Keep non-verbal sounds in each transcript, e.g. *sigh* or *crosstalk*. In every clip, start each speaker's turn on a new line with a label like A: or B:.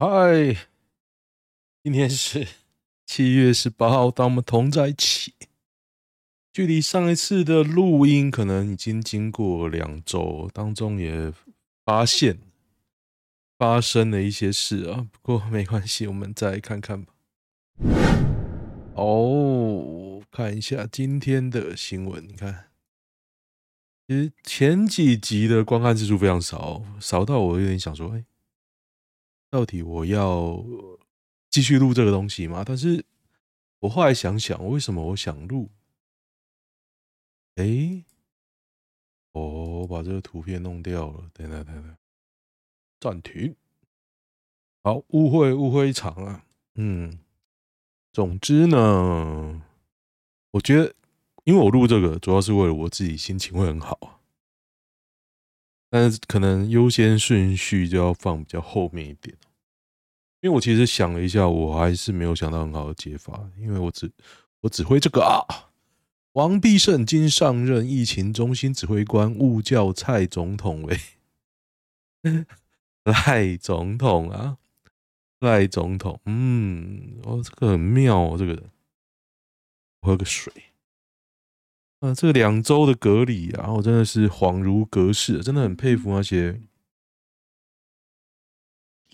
A: 嗨，今天是 *laughs* 七月十八号，当我们同在一起，距离上一次的录音可能已经经过两周，当中也发现发生了一些事啊。不过没关系，我们再看看吧。哦，看一下今天的新闻，你看，其实前几集的观看次数非常少，少到我有点想说，哎。到底我要继续录这个东西吗？但是我后来想想，为什么我想录？哎，我把这个图片弄掉了。等等等等，暂停。好，误会误会一场啊。嗯，总之呢，我觉得，因为我录这个主要是为了我自己心情会很好，但是可能优先顺序就要放比较后面一点。因为我其实想了一下，我还是没有想到很好的解法，因为我只我只会这个啊。王必胜今上任疫情中心指挥官，误叫蔡总统为 *laughs* 赖总统啊，赖总统，嗯，哦，这个很妙哦，这个人，喝个水啊，这两周的隔离啊，我真的是恍如隔世，真的很佩服那些。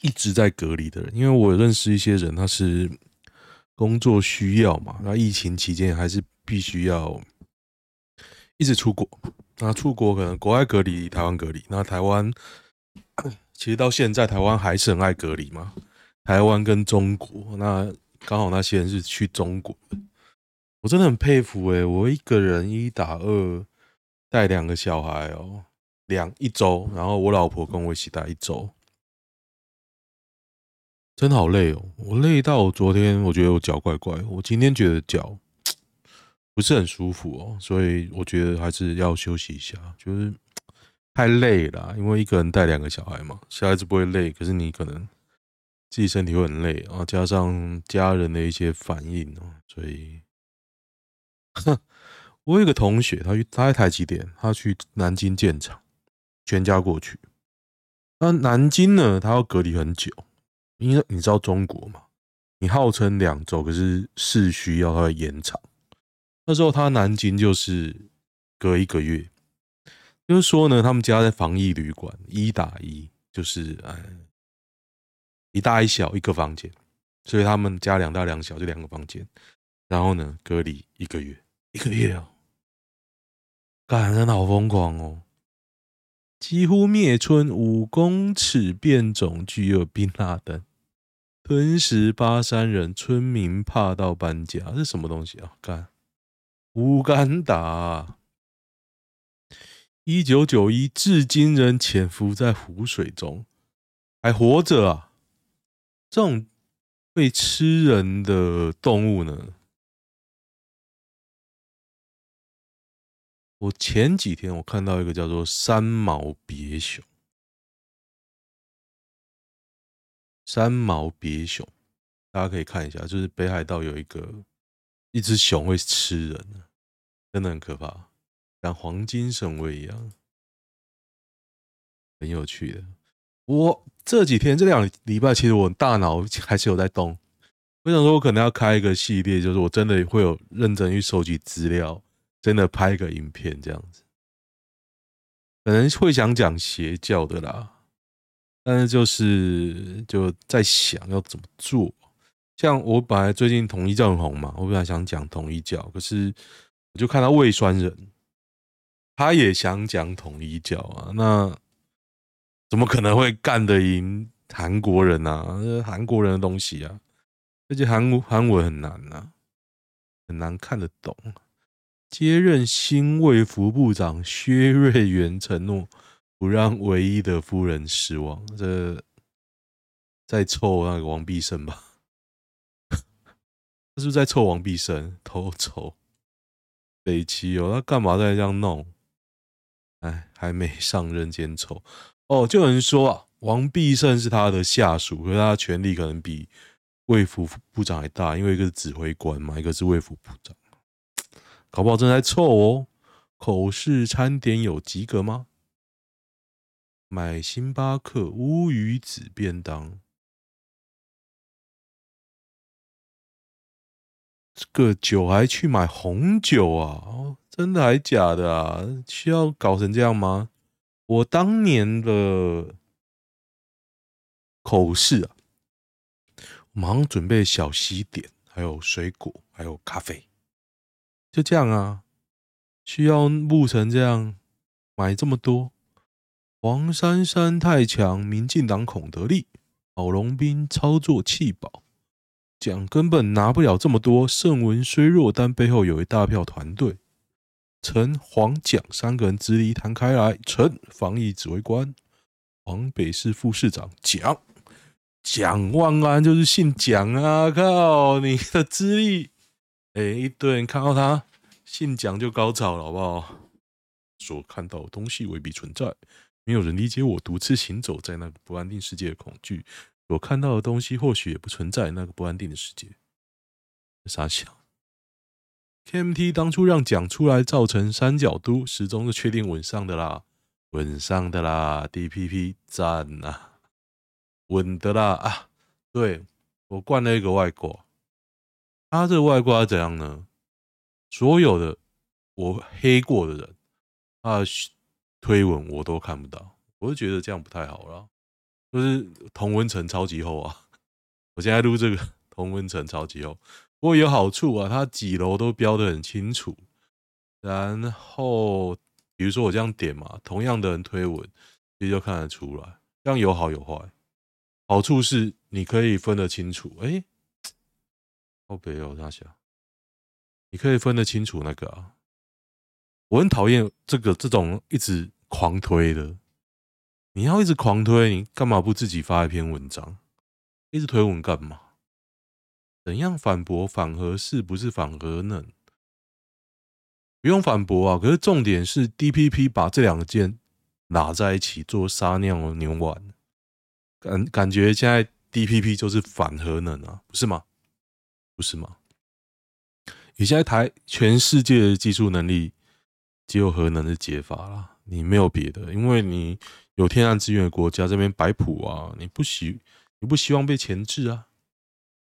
A: 一直在隔离的人，因为我认识一些人，他是工作需要嘛，那疫情期间还是必须要一直出国。那出国可能国外隔离，台湾隔离。那台湾其实到现在，台湾还是很爱隔离嘛。台湾跟中国，那刚好那些人是去中国，我真的很佩服诶，我一个人一打二带两个小孩哦，两一周，然后我老婆跟我一起带一周。真的好累哦！我累到我昨天，我觉得我脚怪怪。我今天觉得脚 *tsk* 不是很舒服哦，所以我觉得还是要休息一下。就是 *tsk* 太累了，因为一个人带两个小孩嘛，小孩子不会累，可是你可能自己身体会很累啊，加上家人的一些反应哦，所以，*laughs* 我有个同学，他去他在台积电，他去南京建厂，全家过去。那南京呢，他要隔离很久。因为你知道中国嘛，你号称两周，可是市需要它会延长。那时候他南京就是隔一个月，就是说呢，他们家在防疫旅馆一打一，就是哎一大一小一个房间，所以他们家两大两小就两个房间，然后呢隔离一个月，一个月哦，感人好疯狂哦。几乎灭村五公尺变种具有宾拉登，吞食八山人，村民怕到搬家，这是什么东西啊？干乌干达，一九九一至今仍潜伏在湖水中，还活着啊！这种会吃人的动物呢？我前几天我看到一个叫做三毛别熊，三毛别熊，大家可以看一下，就是北海道有一个一只熊会吃人，真的很可怕，像黄金神威一样，很有趣的。我这几天这两礼拜，其实我大脑还是有在动。我想说，我可能要开一个系列，就是我真的会有认真去收集资料。真的拍个影片这样子，可能会想讲邪教的啦，但是就是就在想要怎么做。像我本来最近统一教很红嘛，我本来想讲统一教，可是我就看到魏酸人，他也想讲统一教啊，那怎么可能会干得赢韩国人啊？韩国人的东西啊，而且韩韩文很难啊，很难看得懂。接任新卫福部长薛瑞元承诺不让唯一的夫人失望。这在凑那个王必胜吧？*laughs* 他是不是在凑王必胜？偷凑北齐哦，他干嘛在这样弄？哎，还没上任先凑哦。就有人说啊，王必胜是他的下属，可是他的权力可能比卫福部长还大，因为一个是指挥官嘛，一个是卫福部长。搞不好正在凑哦。口试餐点有及格吗？买星巴克乌鱼子便当。这个酒还去买红酒啊？真的还假的啊？需要搞成这样吗？我当年的口试啊忙准备小西点还有水果还有咖啡。就这样啊？需要木成这样买这么多？黄珊珊太强，民进党孔得利，郝龙斌操作弃保，蒋根本拿不了这么多。胜文虽弱，但背后有一大票团队。陈、黄、蒋三个人资历摊开来，陈防疫指挥官，黄北市副市长，蒋蒋万安就是姓蒋啊！靠，你的资历，哎，一堆人看到他姓蒋就高潮了，好不好？所看到的东西未必存在。没有人理解我独自行走在那个不安定世界的恐惧。我看到的东西或许也不存在那个不安定的世界。傻笑。KMT 当初让蒋出来造成三角都，始终是确定稳上的啦，稳上的啦。DPP 赞啊，稳的啦啊！对，我灌了一个外挂，他这个外挂怎样呢？所有的我黑过的人啊。推文我都看不到，我就觉得这样不太好了。就是同温层超级厚啊！*laughs* 我现在录这个同温层超级厚，不过有好处啊，它几楼都标得很清楚。然后比如说我这样点嘛，同样的人推文，其实就看得出来，这样有好有坏。好处是你可以分得清楚，哎，好北哦，大侠，你可以分得清楚那个啊。我很讨厌这个这种一直。狂推的，你要一直狂推，你干嘛不自己发一篇文章？一直推文干嘛？怎样反驳反核是不是反核能？不用反驳啊！可是重点是 DPP 把这两个键拿在一起做撒尿牛丸，感感觉现在 DPP 就是反核能啊，不是吗？不是吗？你现在台全世界的技术能力只有核能的解法啦。你没有别的，因为你有天然资源的国家这边摆谱啊，你不希你不希望被钳制啊，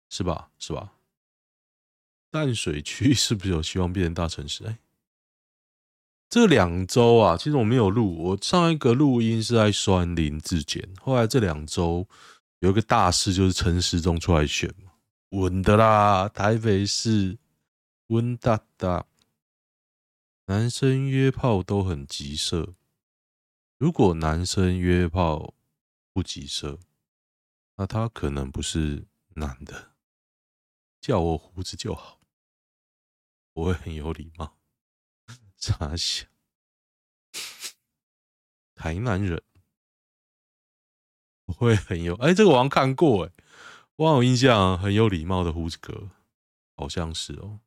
A: 是吧？是吧？淡水区 *laughs* 是不是有希望变成大城市？哎，这两周啊，其实我没有录，我上一个录音是在酸林自检，后来这两周有一个大事，就是陈时中出来选嘛，稳的啦，台北市温大大。男生约炮都很急色，如果男生约炮不急色，那他可能不是男的。叫我胡子就好，我会很有礼貌。傻笑，台南人，我会很有哎、欸，这个我好像看过哎，我有印象，很有礼貌的胡子哥，好像是哦。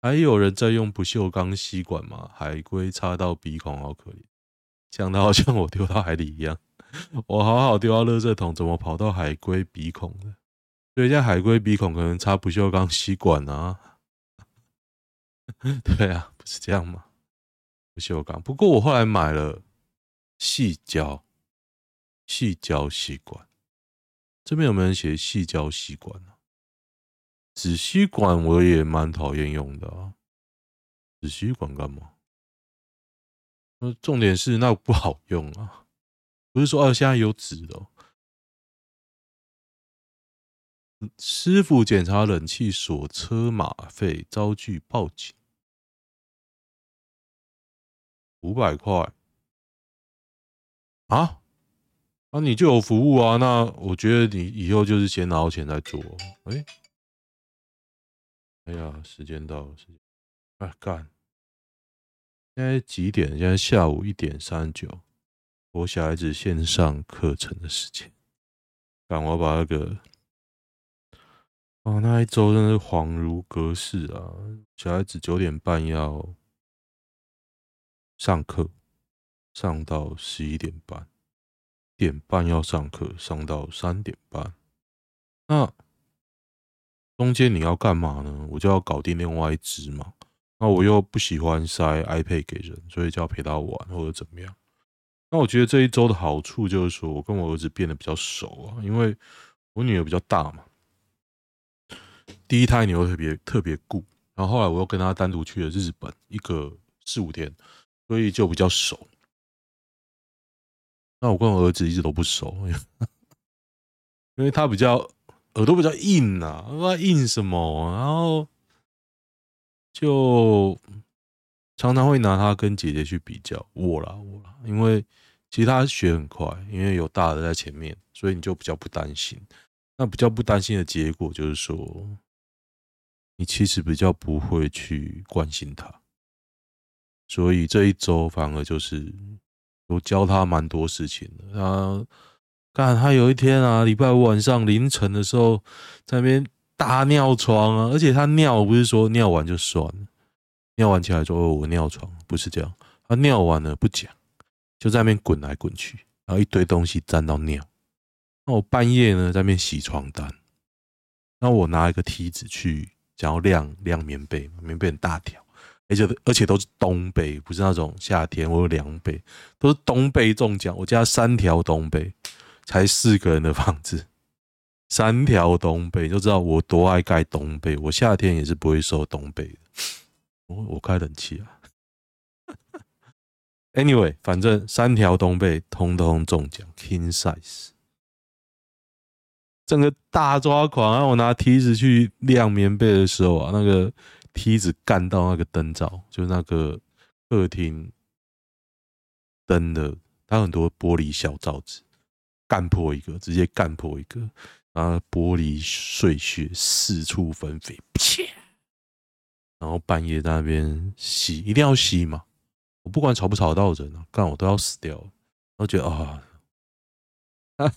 A: 还有人在用不锈钢吸管吗？海龟插到鼻孔，好可怜，讲的好像我丢到海里一样。*laughs* 我好好丢到垃圾桶，怎么跑到海龟鼻孔的？所以，在海龟鼻孔可能插不锈钢吸管啊？*laughs* 对啊，不是这样吗？不锈钢。不过我后来买了细胶，细胶吸管。这边有没有人写细胶吸管呢？纸吸管我也蛮讨厌用的啊，纸吸管干嘛？那重点是那不好用啊，不是说哦，现在有纸的。师傅检查冷气锁车马费遭拒报警，五百块啊？那你就有服务啊？那我觉得你以后就是先拿到钱再做，哎。哎呀，时间到了，时间，哎干！现在几点？现在下午一点三十九，我小孩子线上课程的时间。干，我把那个，哦，那一周真的是恍如隔世啊！小孩子九点半要上课，上到十一点半，点半要上课，上到三点半。那。中间你要干嘛呢？我就要搞定另外一只嘛。那我又不喜欢塞 iPad 给人，所以就要陪他玩或者怎么样。那我觉得这一周的好处就是说我跟我儿子变得比较熟啊，因为我女儿比较大嘛。第一胎你会特别特别顾，然后后来我又跟他单独去了日本一个四五天，所以就比较熟。那我跟我儿子一直都不熟，*laughs* 因为他比较耳朵比较硬啊，不知道硬什么，然后就常常会拿他跟姐姐去比较。我啦，我啦，因为其实他学很快，因为有大的在前面，所以你就比较不担心。那比较不担心的结果就是说，你其实比较不会去关心他，所以这一周反而就是我教他蛮多事情的。他干，他有一天啊，礼拜五晚上凌晨的时候，在那边大尿床啊，而且他尿不是说尿完就算了，尿完起来说哦，我尿床，不是这样，他尿完了不讲，就在那边滚来滚去，然后一堆东西沾到尿。那我半夜呢，在那边洗床单，那我拿一个梯子去，想要晾晾棉被，棉被很大条，而且而且都是冬被，不是那种夏天我有凉被，都是冬被中奖。我家三条冬被，才四个人的房子，三条冬被就知道我多爱盖冬被。我夏天也是不会收冬被的，我我开冷气啊。Anyway，反正三条冬被通通中奖，King size。整个大抓狂，然后我拿梯子去晾棉被的时候啊，那个梯子干到那个灯罩，就是那个客厅灯的，它很多玻璃小罩子，干破一个，直接干破一个，然后玻璃碎屑四处纷飞，啪！然后半夜在那边洗，一定要洗嘛，我不管吵不吵到人啊，干我都要死掉了，我觉得啊。*laughs*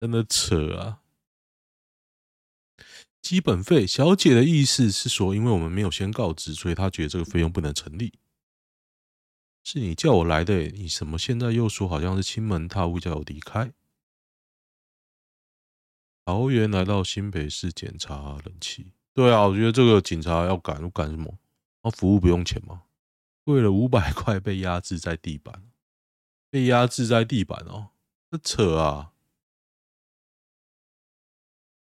A: 真的扯啊！基本费，小姐的意思是说，因为我们没有先告知，所以她觉得这个费用不能成立。是你叫我来的，你什么现在又说好像是亲门踏户叫我离开？桃园来到新北市检查冷气，对啊，我觉得这个警察要赶，赶什么？啊，服务不用钱吗？为了五百块被压制在地板，被压制在地板哦，这扯啊！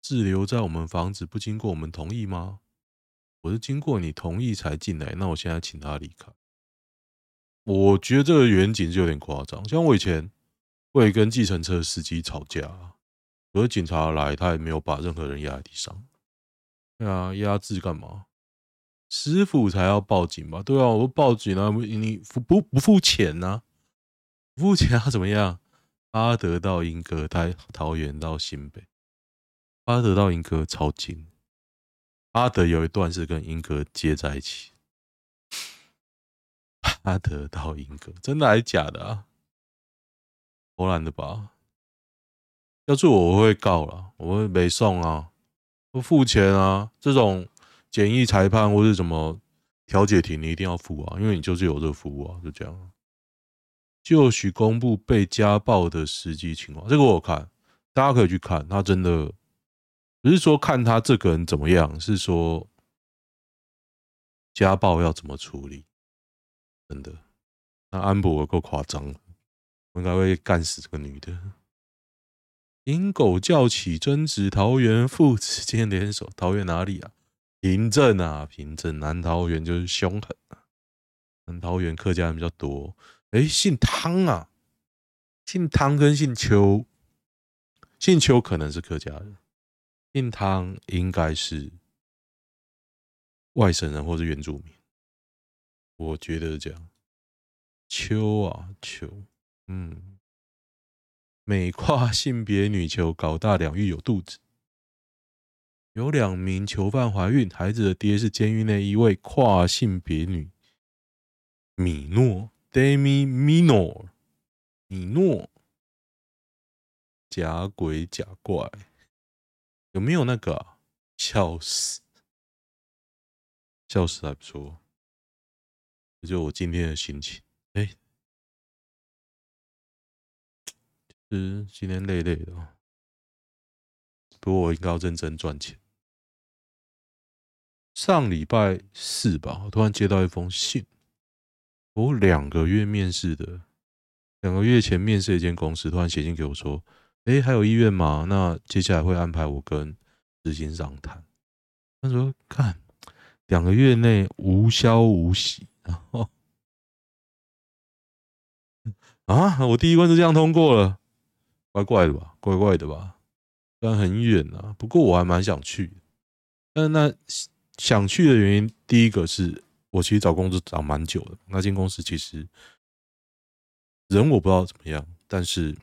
A: 滞留在我们房子不经过我们同意吗？我是经过你同意才进来，那我现在请他离开。我觉得这个远景就有点夸张。像我以前会跟计程车司机吵架，可是警察来，他也没有把任何人压在地上。对啊，压制干嘛？师傅才要报警吧？对啊，我报警啊，你付不不付钱呢？不付钱他怎么样？阿德到莺歌，台桃园到新北。阿德到莺歌超近，阿德有一段是跟莺歌接在一起。阿德到莺歌，真的还是假的啊？荷兰的吧？要是我，我会告了，我会没送啊，不付钱啊。这种简易裁判或是什么调解庭，你一定要付啊，因为你就是有这个服务啊，就这样。就许公布被家暴的实际情况，这个我看，大家可以去看，他真的。不是说看他这个人怎么样，是说家暴要怎么处理？真的，那安博够夸张了，应该会干死这个女的。引狗叫起争执，桃园父子间联手，桃园哪里啊？平镇啊，平镇南桃园就是凶狠啊。南桃园客家人比较多，哎，姓汤啊，姓汤跟姓邱，姓邱可能是客家人。姓汤应该是外省人或是原住民，我觉得是这样。邱啊秋，嗯，美跨性别女囚搞大两狱有肚子，有两名囚犯怀孕，孩子的爹是监狱内一位跨性别女。米诺。Demi Minor 米诺，假鬼假怪。有没有那个、笑死？笑死还不错，就我今天的心情。哎、欸，是今天累累的，不过我应该要认真赚钱。上礼拜四吧，我突然接到一封信，我两个月面试的，两个月前面试一间公司，突然写信给我说。哎，还有意愿吗？那接下来会安排我跟执行长谈。他说：“看，两个月内无消无息，然后啊，我第一关就这样通过了，怪怪的吧？怪怪的吧？虽然很远啊，不过我还蛮想去。但那想去的原因，第一个是我其实找工作找蛮久的，那间公司其实人我不知道怎么样，但是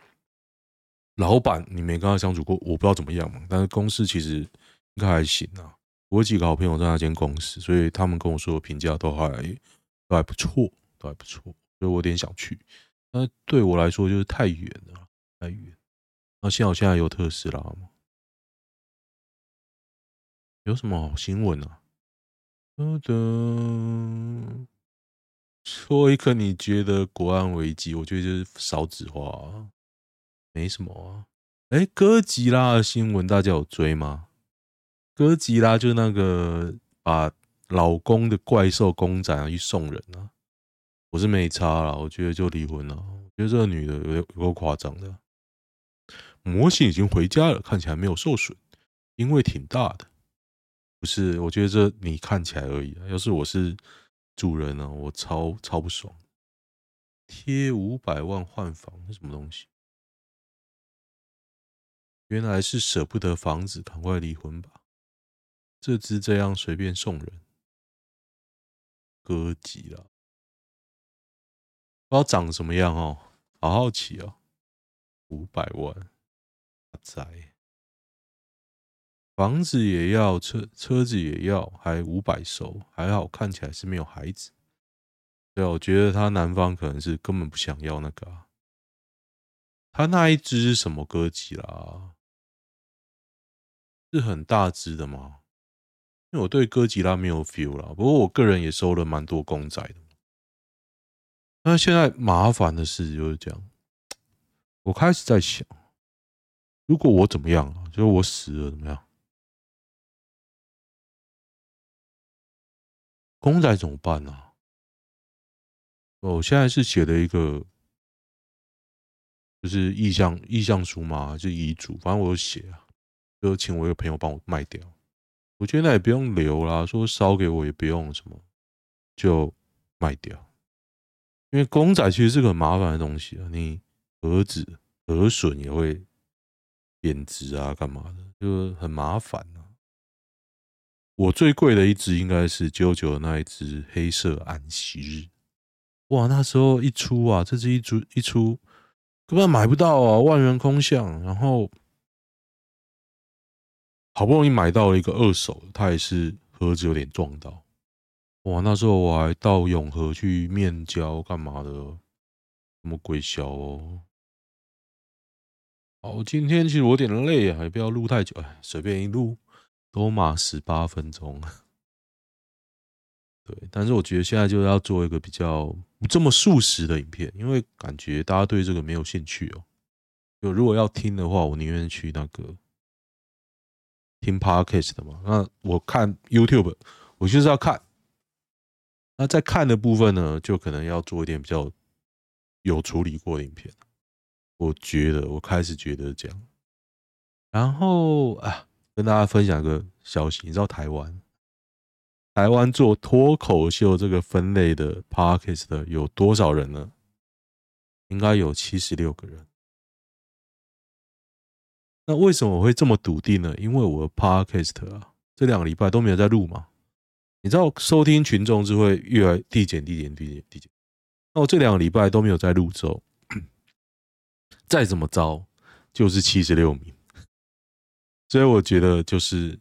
A: 老板你没跟他相处过，我不知道怎么样嘛。但是公司其实应该还行啊。我有几个好朋友在那间公司，所以他们跟我说评价都还都还不错，都还不错，所以我有点想去。那对我来说就是太远了，太远。那幸好现在有特斯拉嘛？有什么好新闻啊？噔噔，说一个你觉得国安危机，我觉得就是少子化，没什么啊。哎，哥吉拉的新闻大家有追吗？哥吉拉就那个把老公的怪兽公仔拿去送人啊，我是没差啦，我觉得就离婚了。我觉得这个女的有点有够夸张的。模型已经回家了，看起来没有受损，因为挺大的。不是，我觉得这你看起来而已啊。要是我是主人呢，我超超不爽。贴五百万换房是什么东西？原来是舍不得房子，赶快离婚吧。这只这样随便送人，哥吉了，不知道长什么样哦，好好奇哦。五百万，宅。房子也要，车车子也要，还五百收，还好看起来是没有孩子。对，我觉得他男方可能是根本不想要那个。他那一只是什么哥吉啦？是很大只的吗？因为我对哥吉拉没有 feel 啦。不过我个人也收了蛮多公仔的。那现在麻烦的事就是这样，我开始在想，如果我怎么样啊？就是我死了怎么样？公仔怎么办呢？我现在是写了一个，就是意向意向书嘛，就遗嘱，反正我有写啊，就请我一个朋友帮我卖掉。我觉得那也不用留啦，说烧给我也不用什么，就卖掉。因为公仔其实是个很麻烦的东西啊，你儿子儿孙也会贬值啊，干嘛的，就很麻烦啊。我最贵的一只应该是九九那一只黑色安息日，哇，那时候一出啊，这只一出一出根本买不到啊，万元空巷，然后好不容易买到了一个二手，它也是盒子有点撞到，哇，那时候我还到永和去面交干嘛的，什么鬼小哦，好，今天其实我有点累啊，也不要录太久，哎，随便一录。多码十八分钟，*laughs* 对，但是我觉得现在就要做一个比较这么速食的影片，因为感觉大家对这个没有兴趣哦。就如果要听的话，我宁愿去那个听 Podcast 的嘛。那我看 YouTube，我就是要看。那在看的部分呢，就可能要做一点比较有处理过的影片。我觉得，我开始觉得这样。然后啊。跟大家分享一个消息，你知道台湾台湾做脱口秀这个分类的 Podcast 的有多少人呢？应该有七十六个人。那为什么我会这么笃定呢？因为我的 Podcast 啊，这两个礼拜都没有在录嘛。你知道收听群众是会越来递减、递减、递减、递减。那我这两个礼拜都没有在录之后，再怎么着就是七十六名。所以我觉得就是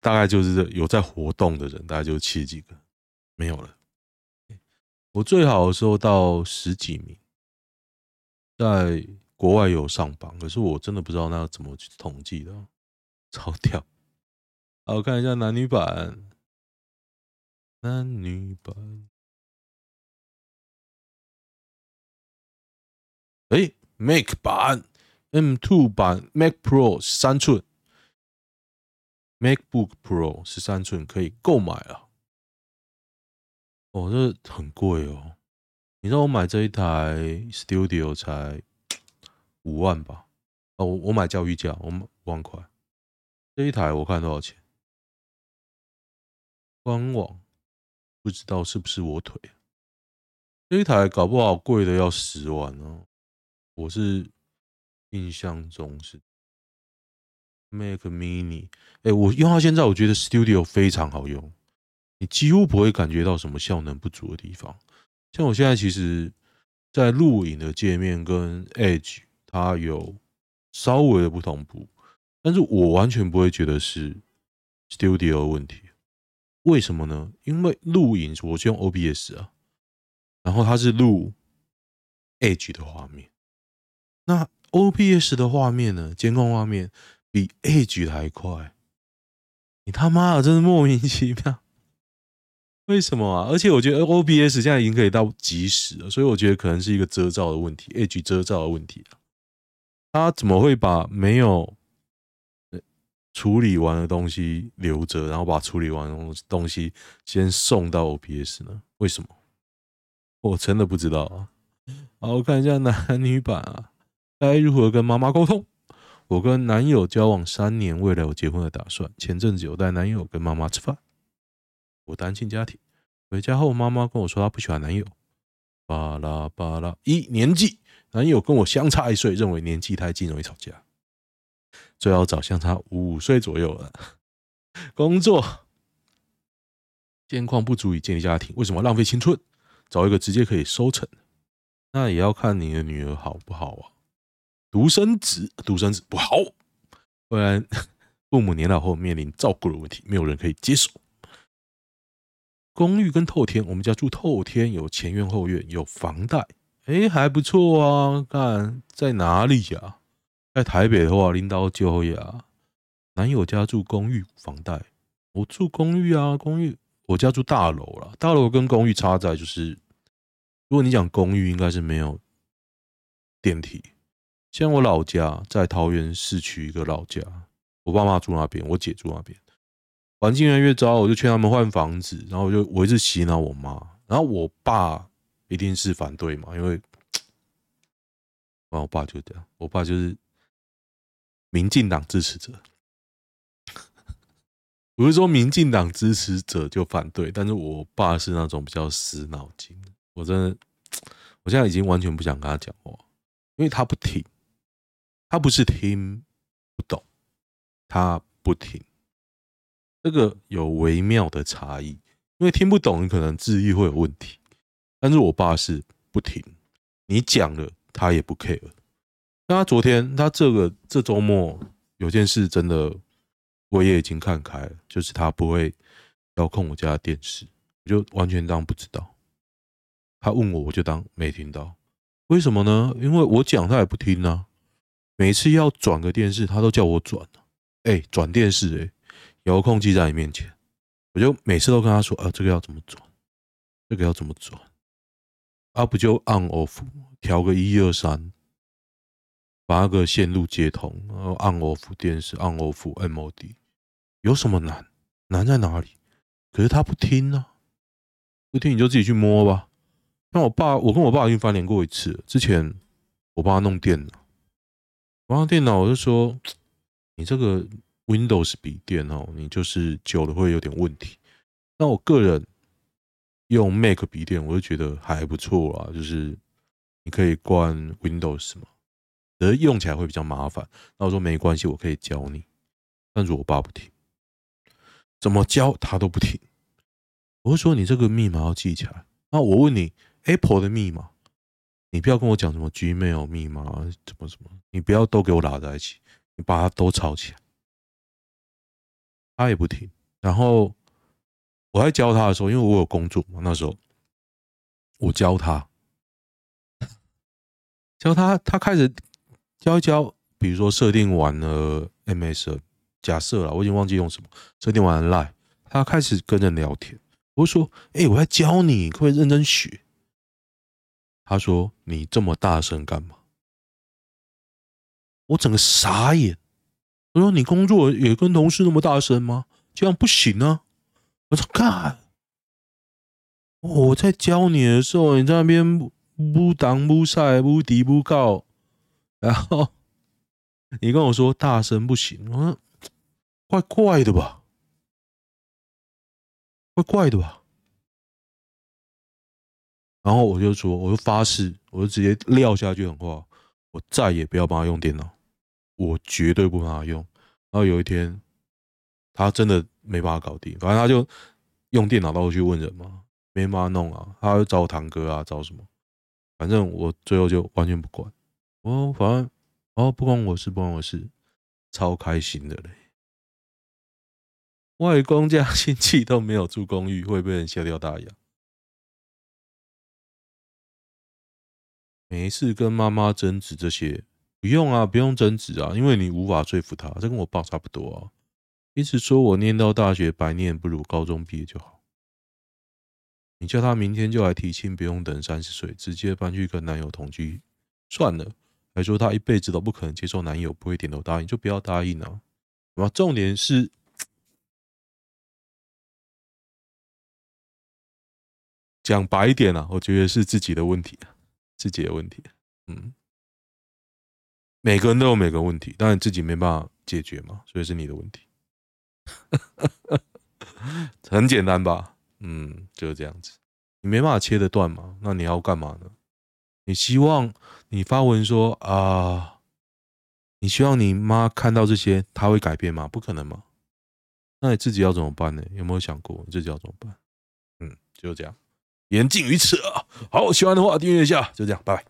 A: 大概就是有在活动的人，大概就七十几个，没有了。我最好的时候到十几名，在国外有上榜，可是我真的不知道那要怎么去统计的，*laughs* 超屌。好，看一下男女版，男女版，哎，Mac 版。M2 版 Mac Pro 十三寸，MacBook Pro 十三寸可以购买啊！哦，这很贵哦。你知道我买这一台 Studio 才五万吧？哦，我我买教育价，我买五万块。这一台我看多少钱？官网，不知道是不是我腿。这一台搞不好贵的要十万哦。我是印象中是 Mac Mini，哎，我用到现在，我觉得 Studio 非常好用，你几乎不会感觉到什么效能不足的地方。像我现在其实，在录影的界面跟 Edge 它有稍微的不同步，但是我完全不会觉得是 Studio 的问题。为什么呢？因为录影我是用 OBS 啊。然后它是录 Edge 的画面，那 OBS 的画面呢？监控画面比 Edge 还快，你他妈的真是莫名其妙，为什么啊？而且我觉得 OBS 现在已经可以到即时了，所以我觉得可能是一个遮罩的问题，Edge 遮罩的问题啊。他怎么会把没有处理完的东西留着，然后把处理完的东西先送到 OBS 呢？为什么？我真的不知道啊！好，我看一下男女版啊，该如何跟妈妈沟通？我跟男友交往三年，未来有结婚的打算。前阵子有带男友跟妈妈吃饭。我单亲家庭，回家后妈妈跟我说她不喜欢男友。巴拉巴拉，一年纪，男友跟我相差一岁，认为年纪太近容易吵架，最好找相差五岁左右的。工作，健况不足以建立家庭，为什么浪费青春？找一个直接可以收成的，那也要看你的女儿好不好啊？独生子，独生子不好，不然 *laughs* 父母年老后面临照顾的问题，没有人可以接手。公寓跟透天，我们家住透天，有前院后院，有房贷，哎，还不错啊。看在哪里呀？在台北的话，领导就业啊。男友家住公寓，房贷，我住公寓啊，公寓。我家住大楼了，大楼跟公寓差在就是，如果你讲公寓，应该是没有电梯。像我老家在桃园市区一个老家，我爸妈住那边，我姐住那边，环境越来越糟，我就劝他们换房子，然后我就我一直洗脑我妈，然后我爸一定是反对嘛，因为，然后我爸就这样，我爸就是民进党支持者。*laughs* 不是说民进党支持者就反对，但是我爸是那种比较死脑筋，我真的，*tsk* 我现在已经完全不想跟他讲话，因为他不听，他不是听不懂，他不听，这个有微妙的差异，因为听不懂你可能智力会有问题，但是我爸是不听，你讲了他也不 care，那他昨天他这个这周末有件事真的。我也已经看开了，就是他不会遥控我家电视，我就完全当不知道。他问我，我就当没听到。为什么呢？因为我讲他也不听啊。每次要转个电视，他都叫我转。哎，转电视，哎，遥控器在你面前，我就每次都跟他说，啊，这个要怎么转？这个要怎么转？啊，不就 on off 调个一二三。把那个线路接通，然后 on off 电视 on off MOD，有什么难？难在哪里？可是他不听呢、啊，不听你就自己去摸吧。那我爸，我跟我爸已经翻脸过一次。之前我帮他弄电脑，我帮他电脑，我就说你这个 Windows 笔电哦，你就是久了会有点问题。那我个人用 Mac 笔电，我就觉得还不错啊，就是你可以关 Windows 嘛。而用起来会比较麻烦，那我说没关系，我可以教你。但是我爸不听，怎么教他都不听。我会说你这个密码要记起来。那我问你，Apple 的密码，你不要跟我讲什么 Gmail 密码，怎么怎么，你不要都给我拉在一起，你把它都抄起来。他也不听。然后我在教他的时候，因为我有工作嘛，那时候我教他，教他，他开始。教一教，比如说设定完了 MS，假设了，我已经忘记用什么，设定完了 Line，他开始跟人聊天。我说：“哎、我在教你，可不可以认真学？”他说：“你这么大声干嘛？”我整个傻眼。我说：“你工作也跟同事那么大声吗？这样不行啊！”我说：“干，我在教你的时候，你在那边不挡不晒不敌不告。”然后你跟我说大声不行，我说怪怪的吧？怪怪的吧？然后我就说，我就发誓，我就直接撂下一句狠话，我再也不要帮他用电脑，我绝对不帮他用。然后有一天，他真的没办法搞定，反正他就用电脑到处去问人嘛，没办法弄啊，他就找我堂哥啊，找什么，反正我最后就完全不管。哦，反正哦，不关我事，不关我事，超开心的嘞。外公家亲戚都没有住公寓，会被人笑掉大牙。没事，跟妈妈争执这些不用啊，不用争执啊，因为你无法说服他，这跟我爸差不多啊。一直说我念到大学白念，不如高中毕业就好。你叫他明天就来提亲，不用等三十岁，直接搬去跟男友同居算了。还说他一辈子都不可能接受男友不会点头答应，就不要答应啊。啊，重点是讲白一点啊，我觉得是自己的问题。自己的问题，嗯，每个人都有每个问题，当然自己没办法解决嘛，所以是你的问题，*laughs* 很简单吧？嗯，就是这样子，你没办法切得断嘛，那你要干嘛呢？你希望你发文说啊，你希望你妈看到这些，她会改变吗？不可能嘛，那你自己要怎么办呢？有没有想过你自己要怎么办？嗯，就这样。言尽于此啊！好，喜欢的话订阅一下，就这样，拜拜。